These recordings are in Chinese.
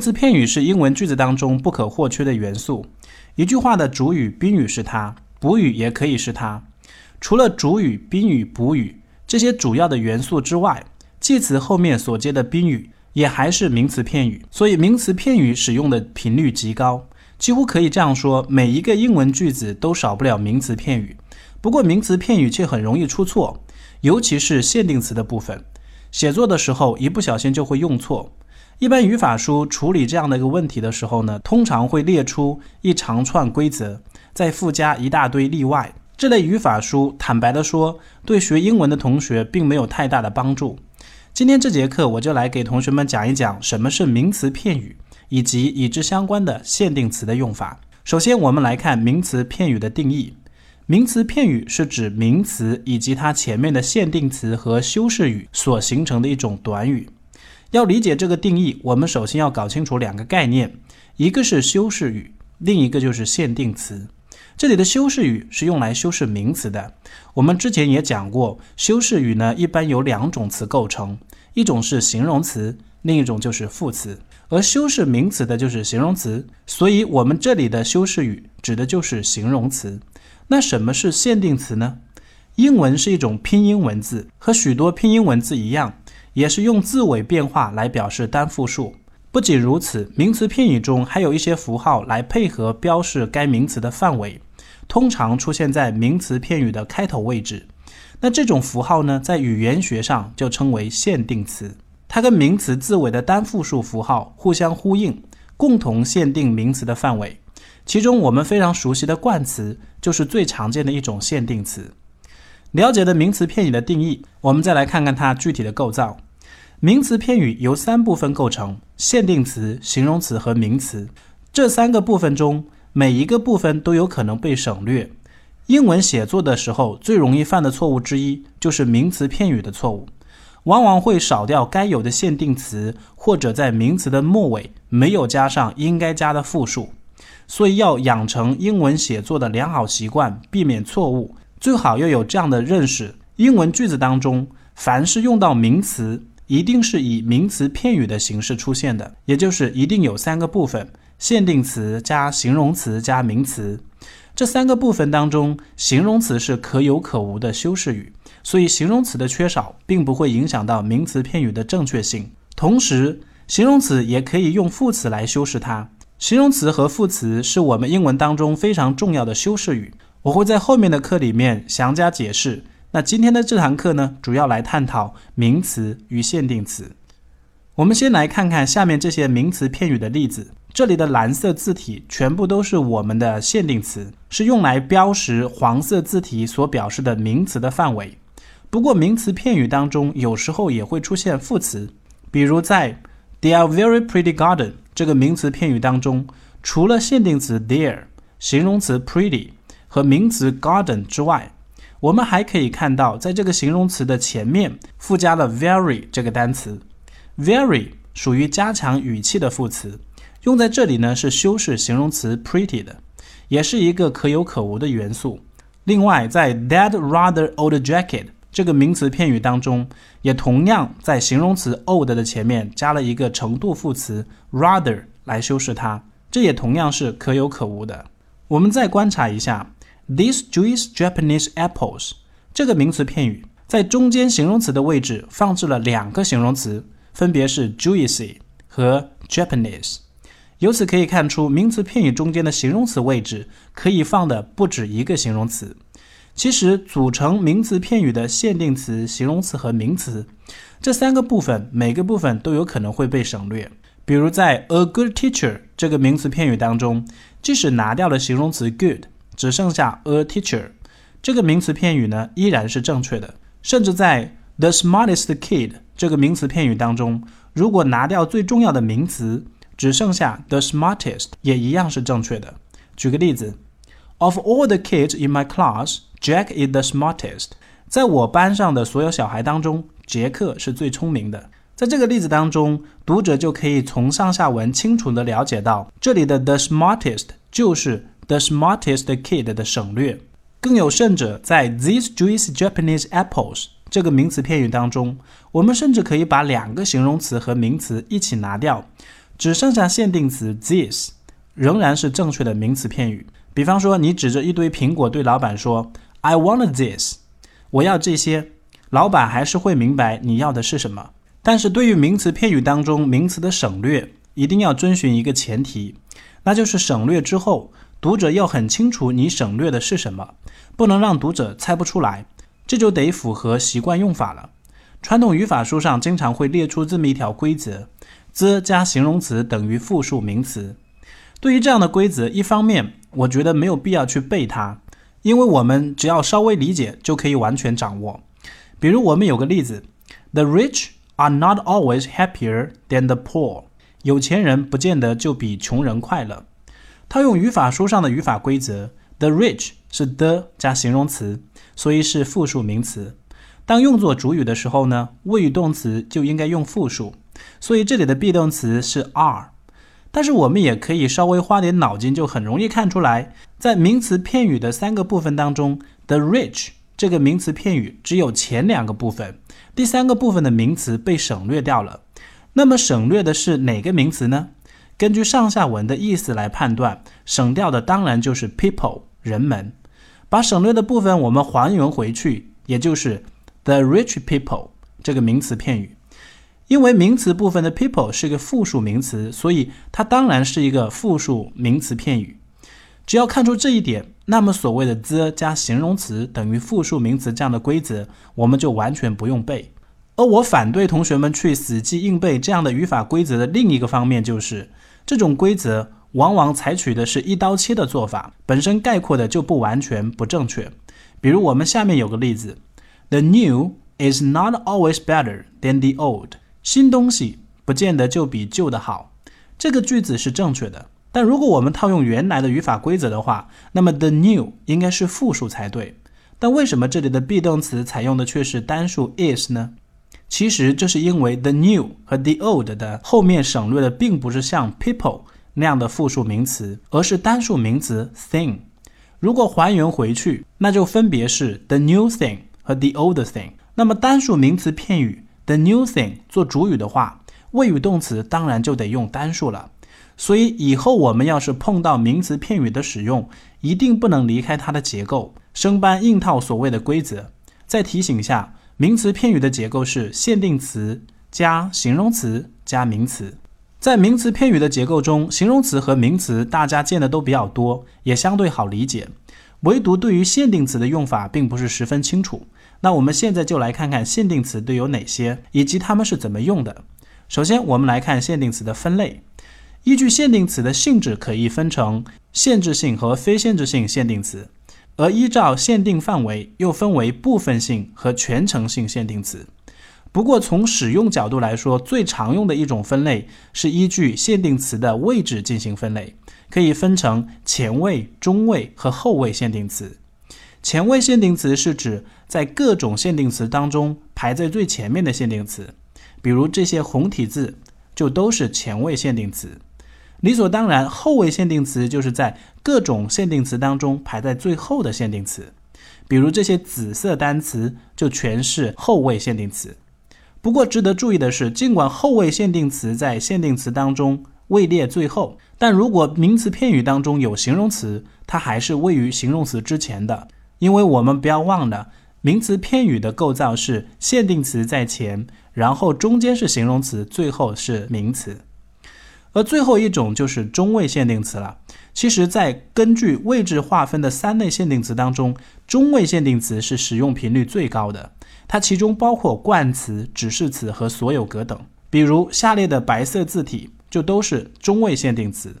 名词片语是英文句子当中不可或缺的元素。一句话的主语、宾语是它，补语也可以是它。除了主语、宾语、补语这些主要的元素之外，介词后面所接的宾语也还是名词片语。所以，名词片语使用的频率极高，几乎可以这样说：每一个英文句子都少不了名词片语。不过，名词片语却很容易出错，尤其是限定词的部分。写作的时候一不小心就会用错。一般语法书处理这样的一个问题的时候呢，通常会列出一长串规则，再附加一大堆例外。这类语法书，坦白的说，对学英文的同学并没有太大的帮助。今天这节课，我就来给同学们讲一讲什么是名词片语，以及与之相关的限定词的用法。首先，我们来看名词片语的定义。名词片语是指名词以及它前面的限定词和修饰语所形成的一种短语。要理解这个定义，我们首先要搞清楚两个概念，一个是修饰语，另一个就是限定词。这里的修饰语是用来修饰名词的。我们之前也讲过，修饰语呢一般由两种词构成，一种是形容词，另一种就是副词。而修饰名词的就是形容词，所以我们这里的修饰语指的就是形容词。那什么是限定词呢？英文是一种拼音文字，和许多拼音文字一样，也是用字尾变化来表示单复数。不仅如此，名词片语中还有一些符号来配合标示该名词的范围，通常出现在名词片语的开头位置。那这种符号呢，在语言学上就称为限定词，它跟名词字尾的单复数符号互相呼应，共同限定名词的范围。其中我们非常熟悉的冠词就是最常见的一种限定词。了解了名词片语的定义，我们再来看看它具体的构造。名词片语由三部分构成：限定词、形容词和名词。这三个部分中，每一个部分都有可能被省略。英文写作的时候最容易犯的错误之一就是名词片语的错误，往往会少掉该有的限定词，或者在名词的末尾没有加上应该加的复数。所以要养成英文写作的良好习惯，避免错误，最好要有这样的认识：英文句子当中，凡是用到名词，一定是以名词片语的形式出现的，也就是一定有三个部分：限定词加形容词加名词。这三个部分当中，形容词是可有可无的修饰语，所以形容词的缺少并不会影响到名词片语的正确性。同时，形容词也可以用副词来修饰它。形容词和副词是我们英文当中非常重要的修饰语，我会在后面的课里面详加解释。那今天的这堂课呢，主要来探讨名词与限定词。我们先来看看下面这些名词片语的例子。这里的蓝色字体全部都是我们的限定词，是用来标识黄色字体所表示的名词的范围。不过，名词片语当中有时候也会出现副词，比如在 They are very pretty garden。这个名词片语当中，除了限定词 there、形容词 pretty 和名词 garden 之外，我们还可以看到，在这个形容词的前面附加了 very 这个单词。very 属于加强语气的副词，用在这里呢是修饰形容词 pretty 的，也是一个可有可无的元素。另外，在 that rather old jacket 这个名词片语当中，也同样在形容词 old 的前面加了一个程度副词 rather 来修饰它，这也同样是可有可无的。我们再观察一下 these juicy Japanese apples 这个名词片语，在中间形容词的位置放置了两个形容词，分别是 juicy 和 Japanese。由此可以看出，名词片语中间的形容词位置可以放的不止一个形容词。其实，组成名词片语的限定词、形容词和名词这三个部分，每个部分都有可能会被省略。比如，在 a good teacher 这个名词片语当中，即使拿掉了形容词 good，只剩下 a teacher，这个名词片语呢依然是正确的。甚至在 the smartest kid 这个名词片语当中，如果拿掉最重要的名词，只剩下 the smartest，也一样是正确的。举个例子，of all the kids in my class。Jack is the smartest。在我班上的所有小孩当中，杰克是最聪明的。在这个例子当中，读者就可以从上下文清楚地了解到，这里的 the smartest 就是 the smartest kid 的省略。更有甚者，在 these juicy Japanese apples 这个名词片语当中，我们甚至可以把两个形容词和名词一起拿掉，只剩下限定词 this，仍然是正确的名词片语。比方说，你指着一堆苹果对老板说 “I want this”，我要这些，老板还是会明白你要的是什么。但是对于名词片语当中名词的省略，一定要遵循一个前提，那就是省略之后，读者要很清楚你省略的是什么，不能让读者猜不出来。这就得符合习惯用法了。传统语法书上经常会列出这么一条规则：the 加形容词等于复数名词。对于这样的规则，一方面我觉得没有必要去背它，因为我们只要稍微理解就可以完全掌握。比如我们有个例子：The rich are not always happier than the poor。有钱人不见得就比穷人快乐。套用语法书上的语法规则：the rich 是 the 加形容词。所以是复数名词。当用作主语的时候呢，谓语动词就应该用复数。所以这里的 be 动词是 are。但是我们也可以稍微花点脑筋，就很容易看出来，在名词片语的三个部分当中，the rich 这个名词片语只有前两个部分，第三个部分的名词被省略掉了。那么省略的是哪个名词呢？根据上下文的意思来判断，省掉的当然就是 people 人们。把省略的部分我们还原回去，也就是 the rich people 这个名词片语。因为名词部分的 people 是个复数名词，所以它当然是一个复数名词片语。只要看出这一点，那么所谓的 the 加形容词等于复数名词这样的规则，我们就完全不用背。而我反对同学们去死记硬背这样的语法规则的另一个方面，就是这种规则。往往采取的是一刀切的做法，本身概括的就不完全不正确。比如我们下面有个例子：The new is not always better than the old。新东西不见得就比旧的好。这个句子是正确的，但如果我们套用原来的语法规则的话，那么 the new 应该是复数才对。但为什么这里的 be 动词采用的却是单数 is 呢？其实这是因为 the new 和 the old 的后面省略的并不是像 people。那样的复数名词，而是单数名词 thing。如果还原回去，那就分别是 the new thing 和 the old thing。那么单数名词片语 the new thing 做主语的话，谓语动词当然就得用单数了。所以以后我们要是碰到名词片语的使用，一定不能离开它的结构，生搬硬套所谓的规则。再提醒一下，名词片语的结构是限定词加形容词加名词。在名词片语的结构中，形容词和名词大家见的都比较多，也相对好理解。唯独对于限定词的用法并不是十分清楚。那我们现在就来看看限定词都有哪些，以及它们是怎么用的。首先，我们来看限定词的分类。依据限定词的性质，可以分成限制性和非限制性限定词，而依照限定范围，又分为部分性和全程性限定词。不过，从使用角度来说，最常用的一种分类是依据限定词的位置进行分类，可以分成前位、中位和后位限定词。前位限定词是指在各种限定词当中排在最前面的限定词，比如这些红体字就都是前位限定词。理所当然，后位限定词就是在各种限定词当中排在最后的限定词，比如这些紫色单词就全是后位限定词。不过值得注意的是，尽管后位限定词在限定词当中位列最后，但如果名词片语当中有形容词，它还是位于形容词之前的。因为我们不要忘了，名词片语的构造是限定词在前，然后中间是形容词，最后是名词。而最后一种就是中位限定词了。其实，在根据位置划分的三类限定词当中，中位限定词是使用频率最高的。它其中包括冠词、指示词和所有格等。比如下列的白色字体就都是中位限定词。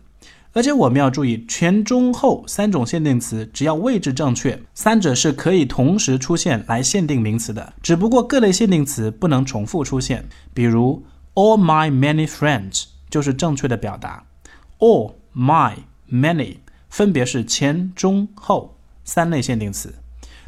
而且我们要注意，前、中、后三种限定词，只要位置正确，三者是可以同时出现来限定名词的。只不过各类限定词不能重复出现。比如 all my many friends 就是正确的表达。all my many 分别是前、中、后三类限定词。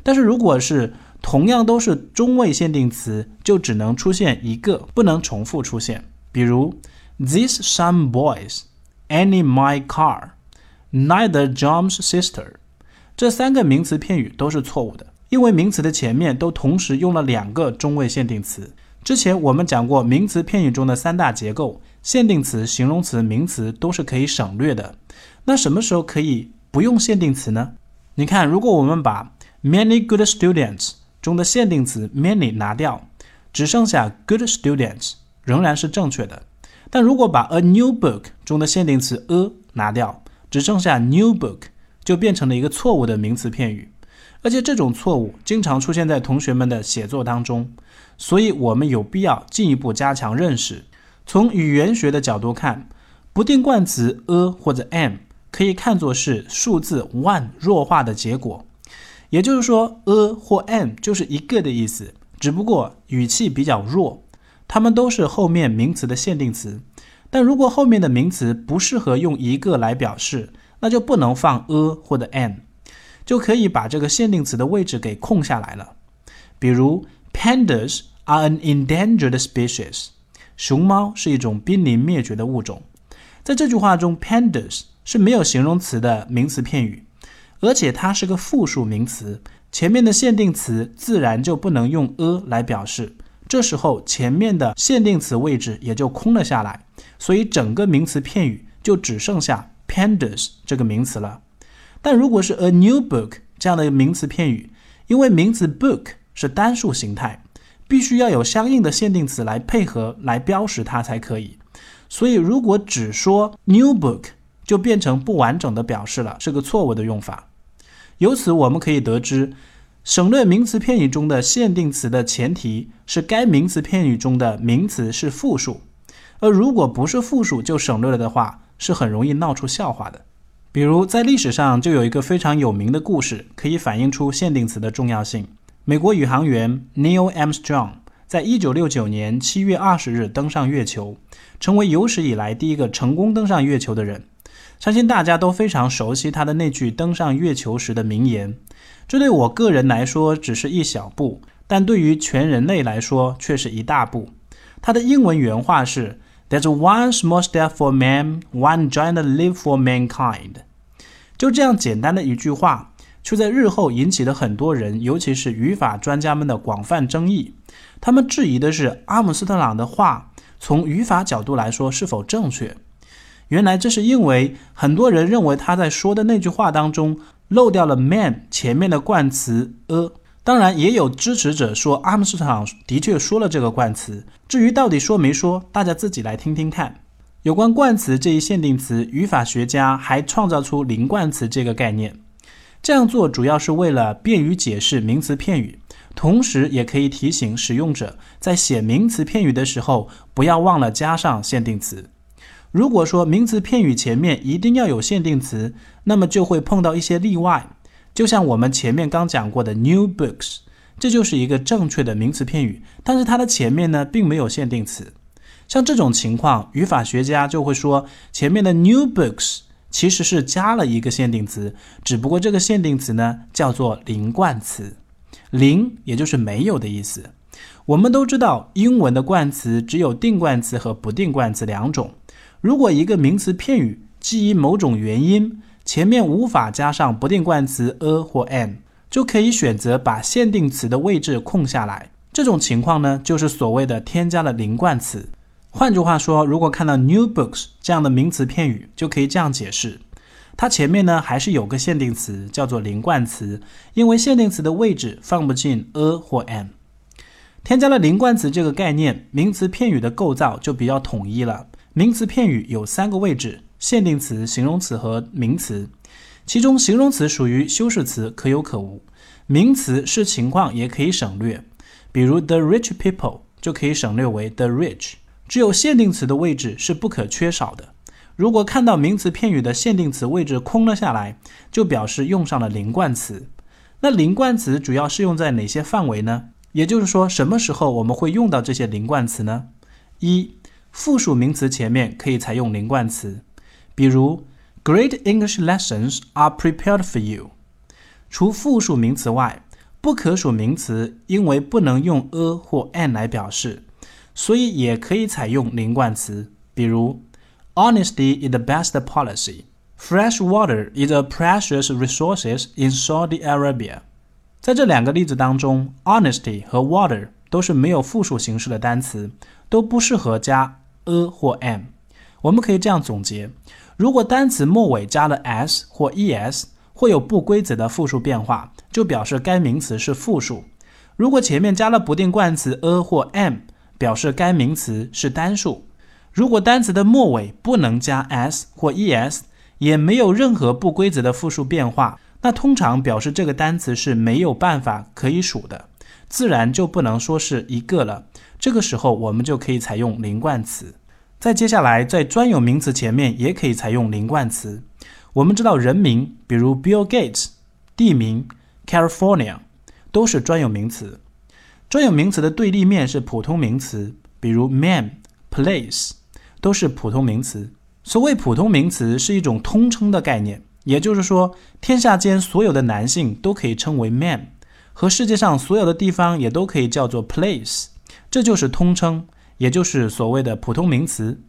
但是如果是同样都是中位限定词，就只能出现一个，不能重复出现。比如，These some boys, any my car, neither John's sister，这三个名词片语都是错误的，因为名词的前面都同时用了两个中位限定词。之前我们讲过名词片语中的三大结构：限定词、形容词、名词都是可以省略的。那什么时候可以不用限定词呢？你看，如果我们把 many good students 中的限定词 many 拿掉，只剩下 good students，仍然是正确的。但如果把 a new book 中的限定词 a 拿掉，只剩下 new book，就变成了一个错误的名词片语。而且这种错误经常出现在同学们的写作当中，所以我们有必要进一步加强认识。从语言学的角度看，不定冠词 a 或者 am 可以看作是数字 one 弱化的结果。也就是说，a 或 am 就是一个的意思，只不过语气比较弱。它们都是后面名词的限定词，但如果后面的名词不适合用一个来表示，那就不能放 a 或者 am，就可以把这个限定词的位置给空下来了。比如，pandas are an endangered species，熊猫是一种濒临灭绝的物种。在这句话中，pandas 是没有形容词的名词片语，而且它是个复数名词，前面的限定词自然就不能用 a 来表示。这时候前面的限定词位置也就空了下来，所以整个名词片语就只剩下 pandas 这个名词了。但如果是 a new book 这样的名词片语，因为名词 book 是单数形态，必须要有相应的限定词来配合来标识它才可以。所以如果只说 new book，就变成不完整的表示了，是个错误的用法。由此我们可以得知。省略名词片语中的限定词的前提是该名词片语中的名词是复数，而如果不是复数就省略了的话，是很容易闹出笑话的。比如在历史上就有一个非常有名的故事，可以反映出限定词的重要性。美国宇航员 Neil Armstrong 在一九六九年七月二十日登上月球，成为有史以来第一个成功登上月球的人。相信大家都非常熟悉他的那句登上月球时的名言。这对我个人来说只是一小步，但对于全人类来说却是一大步。他的英文原话是：“There's one small step for man, one giant leap for mankind。”就这样简单的一句话，却在日后引起了很多人，尤其是语法专家们的广泛争议。他们质疑的是阿姆斯特朗的话从语法角度来说是否正确。原来这是因为很多人认为他在说的那句话当中。漏掉了 man 前面的冠词 a，当然也有支持者说阿姆斯特朗的确说了这个冠词。至于到底说没说，大家自己来听听看。有关冠词这一限定词，语法学家还创造出零冠词这个概念。这样做主要是为了便于解释名词片语，同时也可以提醒使用者在写名词片语的时候不要忘了加上限定词。如果说名词片语前面一定要有限定词，那么就会碰到一些例外。就像我们前面刚讲过的 new books，这就是一个正确的名词片语，但是它的前面呢并没有限定词。像这种情况，语法学家就会说前面的 new books 其实是加了一个限定词，只不过这个限定词呢叫做零冠词，零也就是没有的意思。我们都知道，英文的冠词只有定冠词和不定冠词两种。如果一个名词片语基于某种原因前面无法加上不定冠词 a 或 am，就可以选择把限定词的位置空下来。这种情况呢，就是所谓的添加了零冠词。换句话说，如果看到 new books 这样的名词片语，就可以这样解释：它前面呢还是有个限定词叫做零冠词，因为限定词的位置放不进 a 或 am。添加了零冠词这个概念，名词片语的构造就比较统一了。名词片语有三个位置：限定词、形容词和名词。其中，形容词属于修饰词，可有可无；名词是情况也可以省略。比如，the rich people 就可以省略为 the rich。只有限定词的位置是不可缺少的。如果看到名词片语的限定词位置空了下来，就表示用上了零冠词。那零冠词主要适用在哪些范围呢？也就是说，什么时候我们会用到这些零冠词呢？一复数名词前面可以采用零冠词，比如 Great English lessons are prepared for you。除复数名词外，不可数名词因为不能用 a 或 an 来表示，所以也可以采用零冠词，比如 Honesty is the best policy。Fresh water is a precious resource in Saudi Arabia。在这两个例子当中，honesty 和 water 都是没有复数形式的单词，都不适合加。a 或 am。我们可以这样总结：如果单词末尾加了 s 或 es，会有不规则的复数变化，就表示该名词是复数；如果前面加了不定冠词 a 或 am，表示该名词是单数。如果单词的末尾不能加 s 或 es，也没有任何不规则的复数变化，那通常表示这个单词是没有办法可以数的，自然就不能说是一个了。这个时候我们就可以采用零冠词。再接下来，在专有名词前面也可以采用零冠词。我们知道人名，比如 Bill Gates；地名 California，都是专有名词。专有名词的对立面是普通名词，比如 man、place，都是普通名词。所谓普通名词是一种通称的概念，也就是说，天下间所有的男性都可以称为 man，和世界上所有的地方也都可以叫做 place，这就是通称，也就是所谓的普通名词。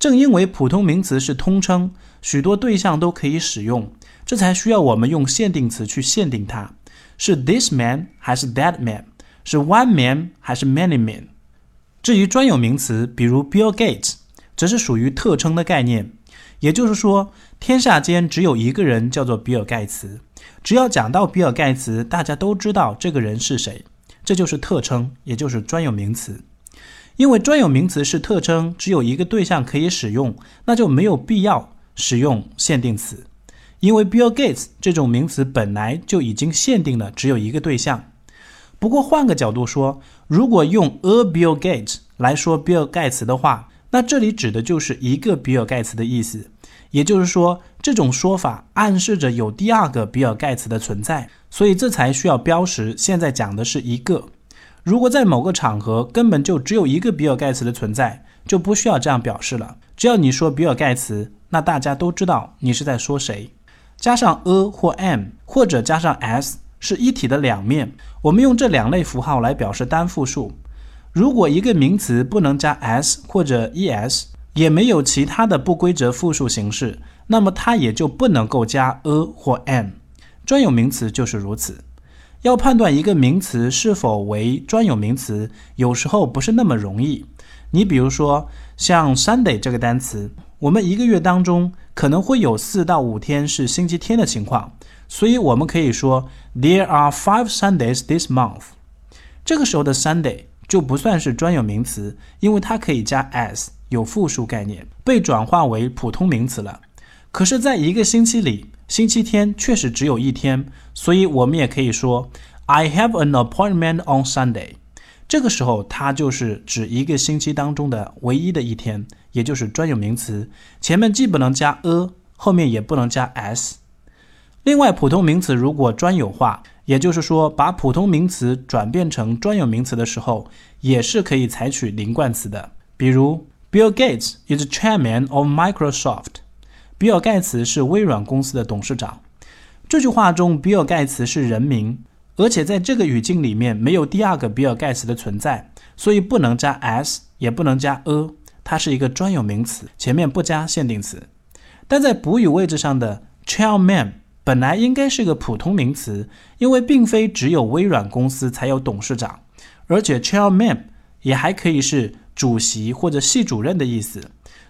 正因为普通名词是通称，许多对象都可以使用，这才需要我们用限定词去限定它，是 this man 还是 that man，是 one man 还是 many men。至于专有名词，比如 Bill Gates。则是属于特称的概念，也就是说，天下间只有一个人叫做比尔盖茨。只要讲到比尔盖茨，大家都知道这个人是谁，这就是特称，也就是专有名词。因为专有名词是特称，只有一个对象可以使用，那就没有必要使用限定词。因为 Bill Gates 这种名词本来就已经限定了只有一个对象。不过换个角度说，如果用 a Bill Gates 来说比尔盖茨的话，那这里指的就是一个比尔盖茨的意思，也就是说，这种说法暗示着有第二个比尔盖茨的存在，所以这才需要标识。现在讲的是一个，如果在某个场合根本就只有一个比尔盖茨的存在，就不需要这样表示了。只要你说比尔盖茨，那大家都知道你是在说谁。加上 a 或 m，或者加上 s 是一体的两面，我们用这两类符号来表示单复数。如果一个名词不能加 s 或者 es，也没有其他的不规则复数形式，那么它也就不能够加 a 或 am。专有名词就是如此。要判断一个名词是否为专有名词，有时候不是那么容易。你比如说，像 Sunday 这个单词，我们一个月当中可能会有四到五天是星期天的情况，所以我们可以说 There are five Sundays this month。这个时候的 Sunday。就不算是专有名词，因为它可以加 s，有复数概念，被转化为普通名词了。可是，在一个星期里，星期天确实只有一天，所以我们也可以说 I have an appointment on Sunday。这个时候，它就是指一个星期当中的唯一的一天，也就是专有名词，前面既不能加 a，后面也不能加 s。另外，普通名词如果专有化，也就是说，把普通名词转变成专有名词的时候，也是可以采取零冠词的。比如，Bill Gates is chairman of Microsoft。比尔盖茨是微软公司的董事长。这句话中，比尔盖茨是人名，而且在这个语境里面没有第二个比尔盖茨的存在，所以不能加 s，也不能加 a，它是一个专有名词，前面不加限定词。但在补语位置上的 chairman。本来应该是个普通名词，因为并非只有微软公司才有董事长，而且 chairman 也还可以是主席或者系主任的意思，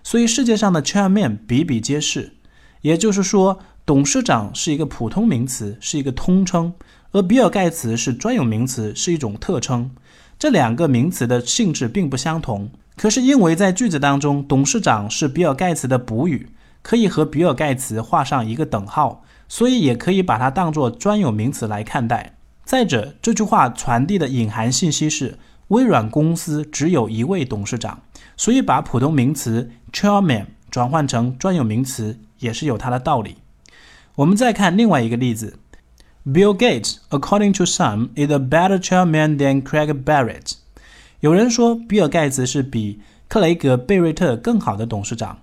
所以世界上的 chairman 比比皆是。也就是说，董事长是一个普通名词，是一个通称，而比尔盖茨是专有名词，是一种特称。这两个名词的性质并不相同，可是因为在句子当中，董事长是比尔盖茨的补语，可以和比尔盖茨画上一个等号。所以也可以把它当作专有名词来看待。再者，这句话传递的隐含信息是微软公司只有一位董事长，所以把普通名词 chairman 转换成专有名词也是有它的道理。我们再看另外一个例子：Bill Gates, according to some, is a better chairman than Craig Barrett。有人说比尔盖茨是比克雷格贝瑞特更好的董事长。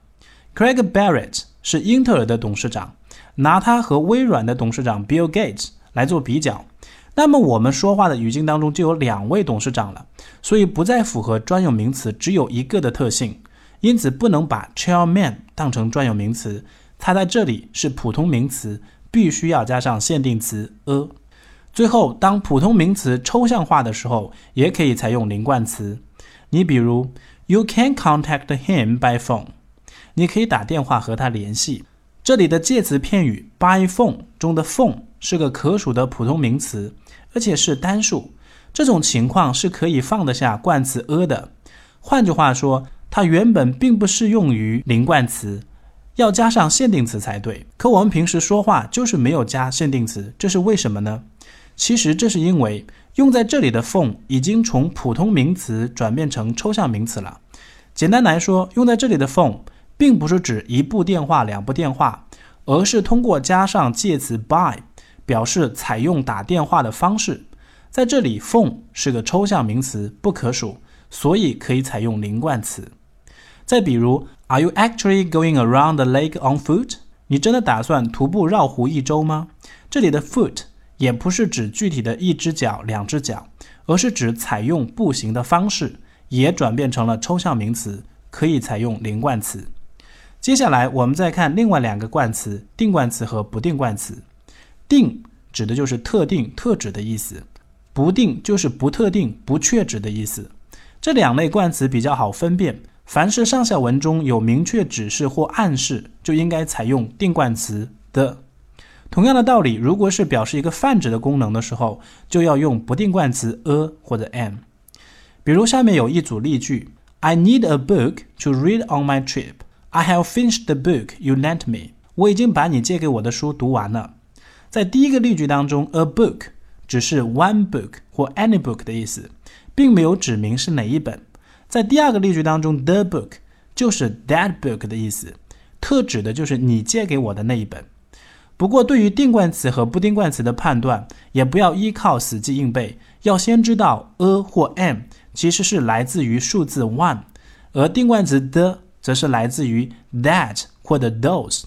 Craig Barrett 是英特尔的董事长。拿他和微软的董事长 Bill Gates 来做比较，那么我们说话的语境当中就有两位董事长了，所以不再符合专有名词只有一个的特性，因此不能把 chairman 当成专有名词，它在这里是普通名词，必须要加上限定词 a。最后，当普通名词抽象化的时候，也可以采用零冠词。你比如，You can contact him by phone。你可以打电话和他联系。这里的介词片语 by phone 中的 phone 是个可数的普通名词，而且是单数。这种情况是可以放得下冠词 a 的。换句话说，它原本并不适用于零冠词，要加上限定词才对。可我们平时说话就是没有加限定词，这是为什么呢？其实这是因为用在这里的 phone 已经从普通名词转变成抽象名词了。简单来说，用在这里的 phone。并不是指一部电话、两部电话，而是通过加上介词 by，表示采用打电话的方式。在这里，phone 是个抽象名词，不可数，所以可以采用零冠词。再比如，Are you actually going around the lake on foot？你真的打算徒步绕湖一周吗？这里的 foot 也不是指具体的一只脚、两只脚，而是指采用步行的方式，也转变成了抽象名词，可以采用零冠词。接下来我们再看另外两个冠词：定冠词和不定冠词。定指的就是特定、特指的意思；不定就是不特定、不确指的意思。这两类冠词比较好分辨。凡是上下文中有明确指示或暗示，就应该采用定冠词的。同样的道理，如果是表示一个泛指的功能的时候，就要用不定冠词 a 或者 am。比如下面有一组例句：I need a book to read on my trip。I have finished the book you lent me。我已经把你借给我的书读完了。在第一个例句当中，a book 只是 one book 或 any book 的意思，并没有指明是哪一本。在第二个例句当中，the book 就是 that book 的意思，特指的就是你借给我的那一本。不过，对于定冠词和不定冠词的判断，也不要依靠死记硬背，要先知道 a 或 am 其实是来自于数字 one，而定冠词 the。则是来自于 that 或者 those。